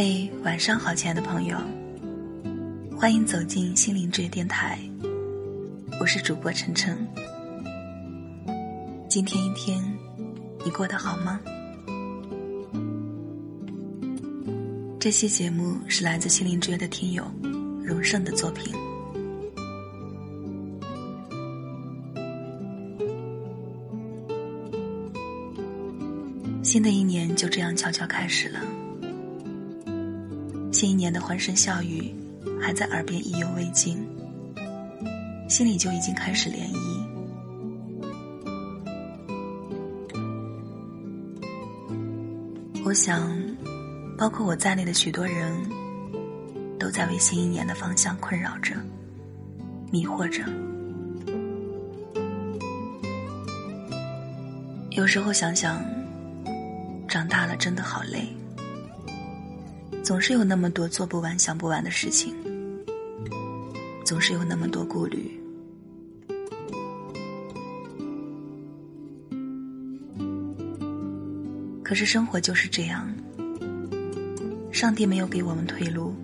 嘿，晚上好，亲爱的朋友，欢迎走进心灵之约电台，我是主播晨晨。今天一天，你过得好吗？这期节目是来自心灵之约的听友荣盛的作品。新的一年就这样悄悄开始了。新一年的欢声笑语还在耳边意犹未尽，心里就已经开始涟漪。我想，包括我在内的许多人，都在为新一年的方向困扰着、迷惑着。有时候想想，长大了真的好累。总是有那么多做不完、想不完的事情，总是有那么多顾虑。可是生活就是这样，上帝没有给我们退路，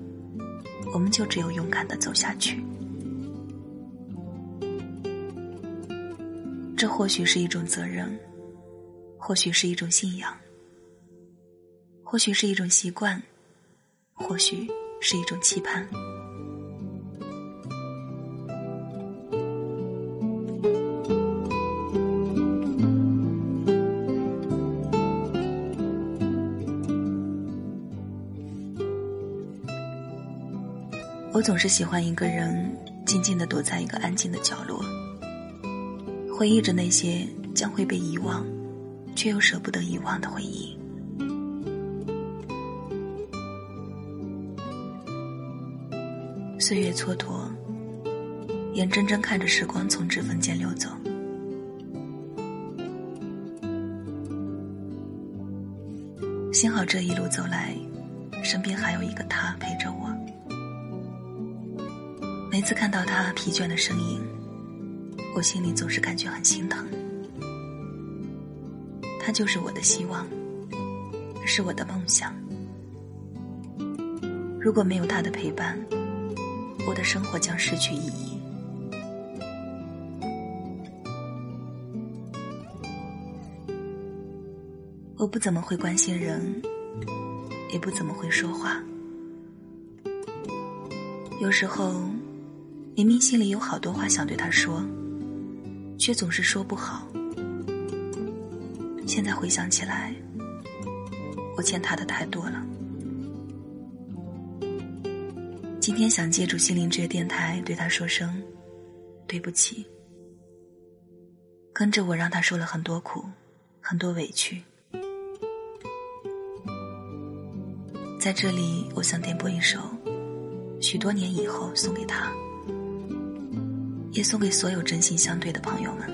我们就只有勇敢的走下去。这或许是一种责任，或许是一种信仰，或许是一种习惯。或许是一种期盼。我总是喜欢一个人静静的躲在一个安静的角落，回忆着那些将会被遗忘，却又舍不得遗忘的回忆。岁月蹉跎，眼睁睁看着时光从指缝间溜走。幸好这一路走来，身边还有一个他陪着我。每次看到他疲倦的身影，我心里总是感觉很心疼。他就是我的希望，是我的梦想。如果没有他的陪伴，我的生活将失去意义。我不怎么会关心人，也不怎么会说话。有时候，明明心里有好多话想对他说，却总是说不好。现在回想起来，我欠他的太多了。今天想借助心灵之约电台对他说声对不起，跟着我让他受了很多苦，很多委屈。在这里，我想点播一首《许多年以后》送给他，也送给所有真心相对的朋友们。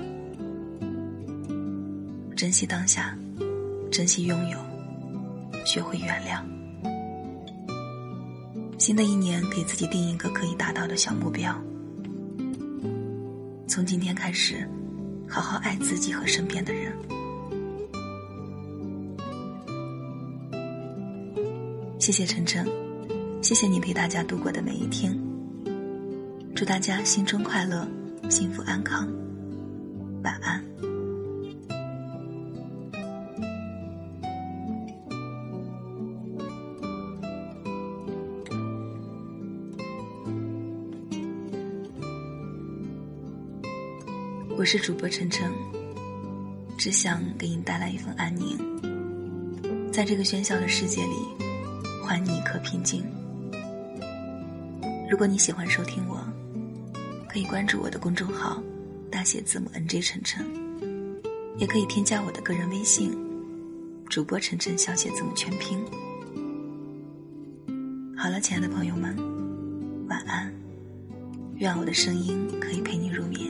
珍惜当下，珍惜拥有，学会原谅。新的一年，给自己定一个可以达到的小目标。从今天开始，好好爱自己和身边的人。谢谢晨晨，谢谢你陪大家度过的每一天。祝大家新春快乐，幸福安康，晚安。我是主播晨晨，只想给你带来一份安宁，在这个喧嚣的世界里，还你一颗平静。如果你喜欢收听我，可以关注我的公众号，大写字母 NJ 晨晨，也可以添加我的个人微信，主播晨晨小写字母全拼。好了，亲爱的朋友们，晚安，愿我的声音可以陪你入眠。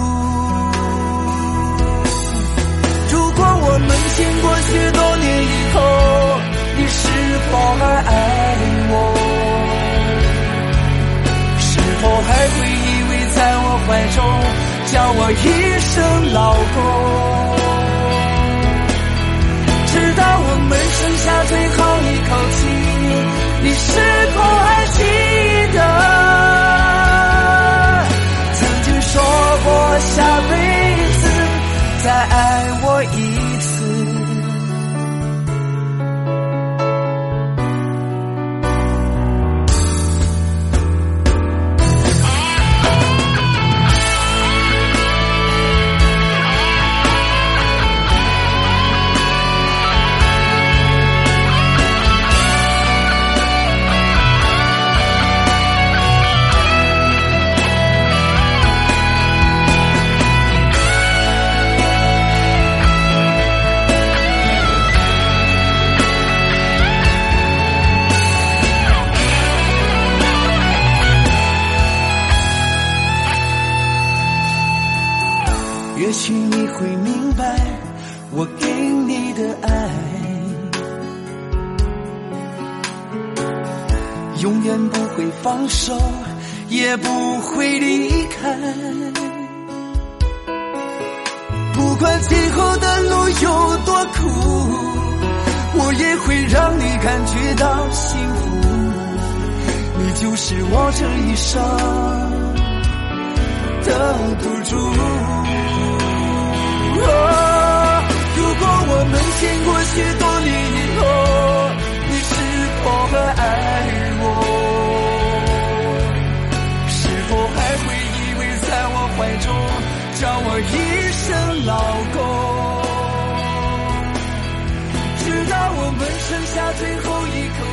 我们经过许多年以后，你是否还爱我？是否还会依偎在我怀中，叫我一声老公？直到我们剩下最后一口气，你是否还一次？永远不会放手，也不会离开。不管今后的路有多苦，我也会让你感觉到幸福。你就是我这一生的赌注。如果我们经过许多剩下最后一口。